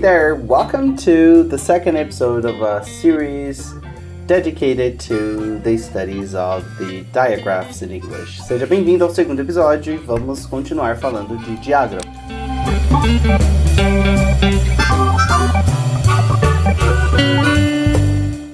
there, welcome to the second episode of a series dedicated to the studies of the diagraphs in English. Seja bem-vindo ao segundo episódio e vamos continuar falando de diagrama.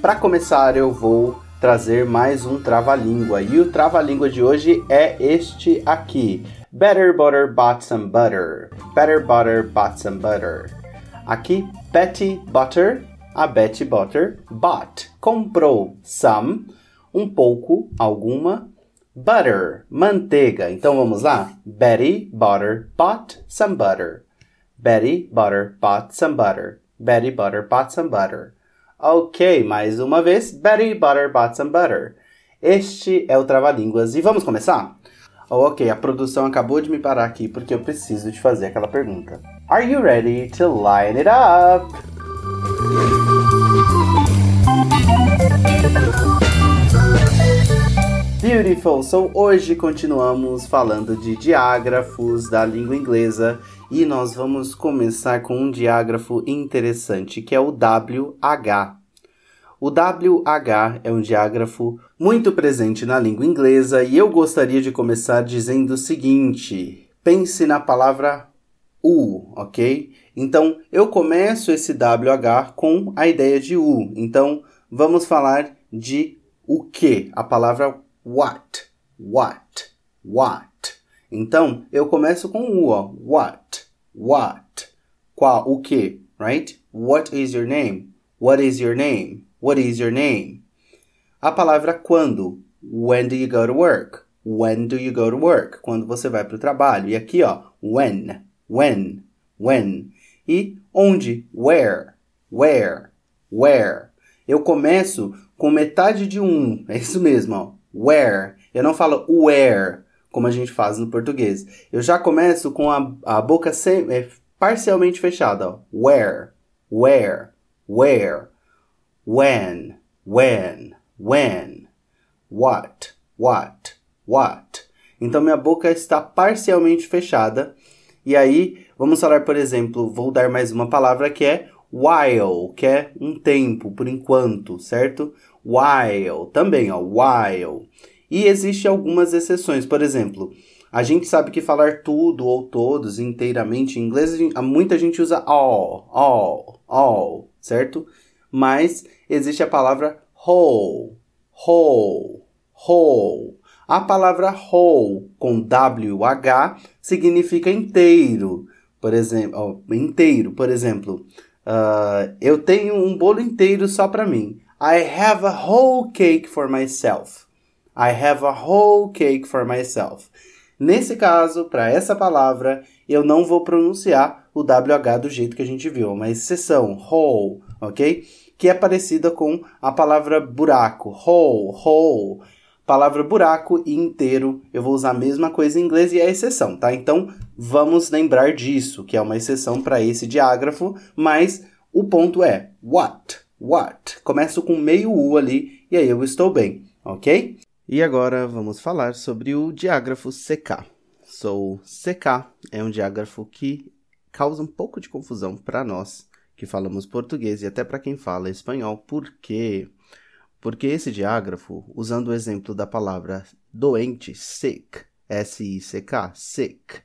Para começar, eu vou trazer mais um trava-língua e o trava-língua de hoje é este aqui. Better butter bought some butter. Better butter bought some butter. Aqui, Betty Butter, a Betty Butter, bought, comprou some, um pouco, alguma, butter, manteiga. Então vamos lá? Betty Butter bought some butter. Betty Butter bought some butter. Betty Butter bought some butter. Ok, mais uma vez. Betty Butter bought some butter. Este é o Trava-Línguas e vamos começar? Oh, ok, a produção acabou de me parar aqui porque eu preciso te fazer aquela pergunta. Are you ready to line it up? Beautiful! So hoje continuamos falando de diágrafos da língua inglesa e nós vamos começar com um diágrafo interessante que é o WH. O WH é um diágrafo muito presente na língua inglesa e eu gostaria de começar dizendo o seguinte: pense na palavra U, ok? Então eu começo esse WH com a ideia de U. Então vamos falar de o que? A palavra what, what, what. Então eu começo com U, ó. what, what. Qual, o que, right? What is your name? What is your name? What is your name? A palavra quando. When do you go to work? When do you go to work? Quando você vai para o trabalho. E aqui, ó, when, when, when. E onde? Where, where, where. Eu começo com metade de um. É isso mesmo, ó. Where. Eu não falo where, como a gente faz no português. Eu já começo com a, a boca sem, é, parcialmente fechada, ó. Where, where, where when, when, when, what, what, what. Então minha boca está parcialmente fechada. E aí, vamos falar, por exemplo, vou dar mais uma palavra que é while, que é um tempo, por enquanto, certo? While, também, ó, while. E existe algumas exceções, por exemplo, a gente sabe que falar tudo ou todos inteiramente em inglês, muita gente usa all, all, all, certo? Mas existe a palavra whole, whole, whole. A palavra whole com WH significa inteiro. Por exemplo, oh, inteiro, por exemplo, uh, eu tenho um bolo inteiro só para mim. I have a whole cake for myself. I have a whole cake for myself. Nesse caso, para essa palavra, eu não vou pronunciar o WH do jeito que a gente viu, uma exceção, whole, ok? que é parecida com a palavra buraco, hole, hole. Palavra buraco e inteiro, eu vou usar a mesma coisa em inglês e é exceção, tá? Então, vamos lembrar disso, que é uma exceção para esse diágrafo, mas o ponto é what, what. Começo com meio U ali e aí eu estou bem, ok? E agora vamos falar sobre o diágrafo CK. So, CK é um diágrafo que causa um pouco de confusão para nós, que falamos português e até para quem fala espanhol. Por quê? Porque esse diágrafo, usando o exemplo da palavra doente, sick, S-I-C-K, sick,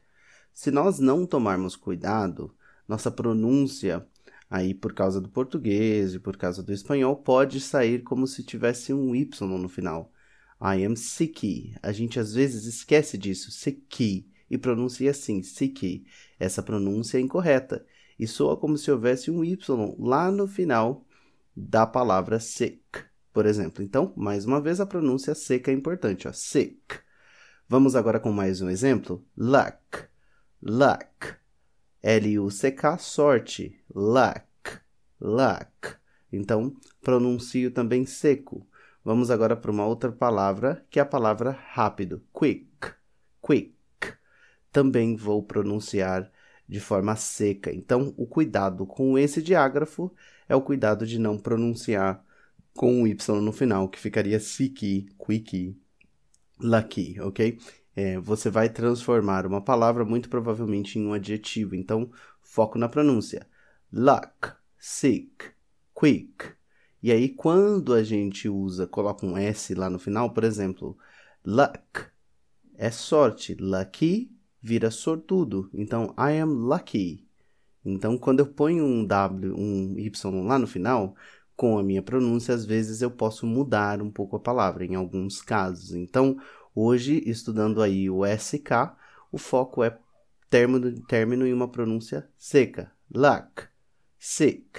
se nós não tomarmos cuidado, nossa pronúncia, aí por causa do português e por causa do espanhol, pode sair como se tivesse um Y no final. I am sicky. A gente às vezes esquece disso, sicky, e pronuncia assim, sicky. Essa pronúncia é incorreta e soa como se houvesse um Y lá no final da palavra sick, por exemplo. Então, mais uma vez, a pronúncia seca é importante, ó, sick. Vamos agora com mais um exemplo. Luck, luck. L-U-C-K, sorte. Luck, luck. Então, pronuncio também seco. Vamos agora para uma outra palavra, que é a palavra rápido. Quick, quick. Também vou pronunciar de forma seca. Então, o cuidado com esse diágrafo é o cuidado de não pronunciar com o Y no final, que ficaria siki, quickie, lucky, ok? É, você vai transformar uma palavra muito provavelmente em um adjetivo, então foco na pronúncia. luck, sick, quick. E aí, quando a gente usa, coloca um S lá no final, por exemplo, luck é sorte. Lucky vira sortudo. Então, I am lucky. Então, quando eu ponho um W, um Y lá no final, com a minha pronúncia, às vezes eu posso mudar um pouco a palavra, em alguns casos. Então, hoje, estudando aí o SK, o foco é término, término e uma pronúncia seca. Luck, sick,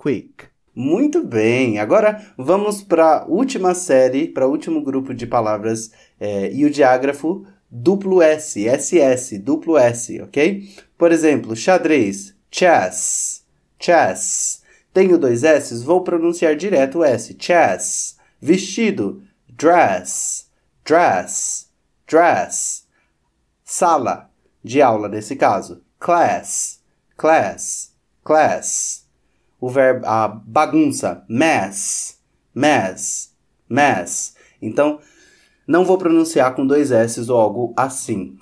quick. Muito bem, agora vamos para a última série, para o último grupo de palavras é, e o diágrafo duplo S, SS, duplo S, ok? Por exemplo, xadrez, chess, chess. Tenho dois S, vou pronunciar direto o S, chess. Vestido, dress, dress, dress. Sala de aula nesse caso, class, class, class. O verbo, a bagunça, mess, mess, mess. Então, não vou pronunciar com dois S ou algo assim.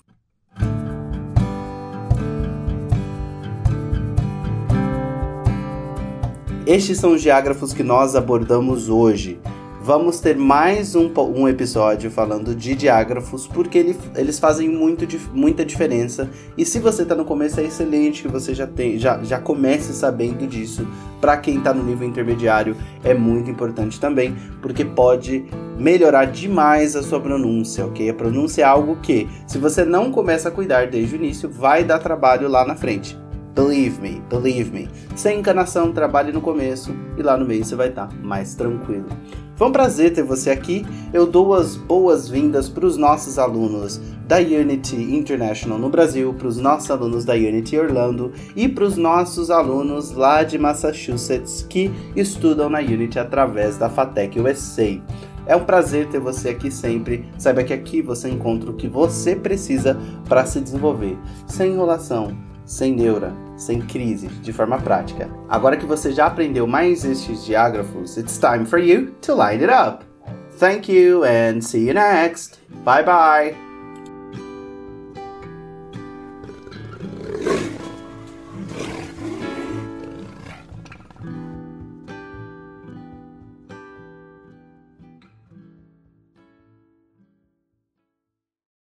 Estes são os diágrafos que nós abordamos hoje vamos ter mais um, um episódio falando de diágrafos, porque ele, eles fazem muito, muita diferença. E se você está no começo, é excelente que você já, tem, já, já comece sabendo disso. Para quem está no nível intermediário, é muito importante também, porque pode melhorar demais a sua pronúncia, ok? A pronúncia é algo que, se você não começa a cuidar desde o início, vai dar trabalho lá na frente. Believe me, believe me. Sem encanação, trabalhe no começo e lá no meio você vai estar tá mais tranquilo. Foi um prazer ter você aqui. Eu dou as boas-vindas para os nossos alunos da Unity International no Brasil, para os nossos alunos da Unity Orlando e para os nossos alunos lá de Massachusetts que estudam na Unity através da FATEC USA. É um prazer ter você aqui sempre. Saiba que aqui você encontra o que você precisa para se desenvolver, sem enrolação sem neura, sem crise, de forma prática. Agora que você já aprendeu mais estes diágrafos, it's time for you to line it up. Thank you and see you next. Bye bye.